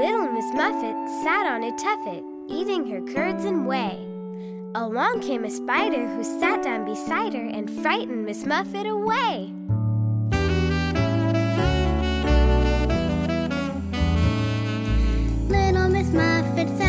Little Miss Muffet sat on a tuffet, eating her curds and whey. Along came a spider who sat down beside her and frightened Miss Muffet away. Little Miss Muffet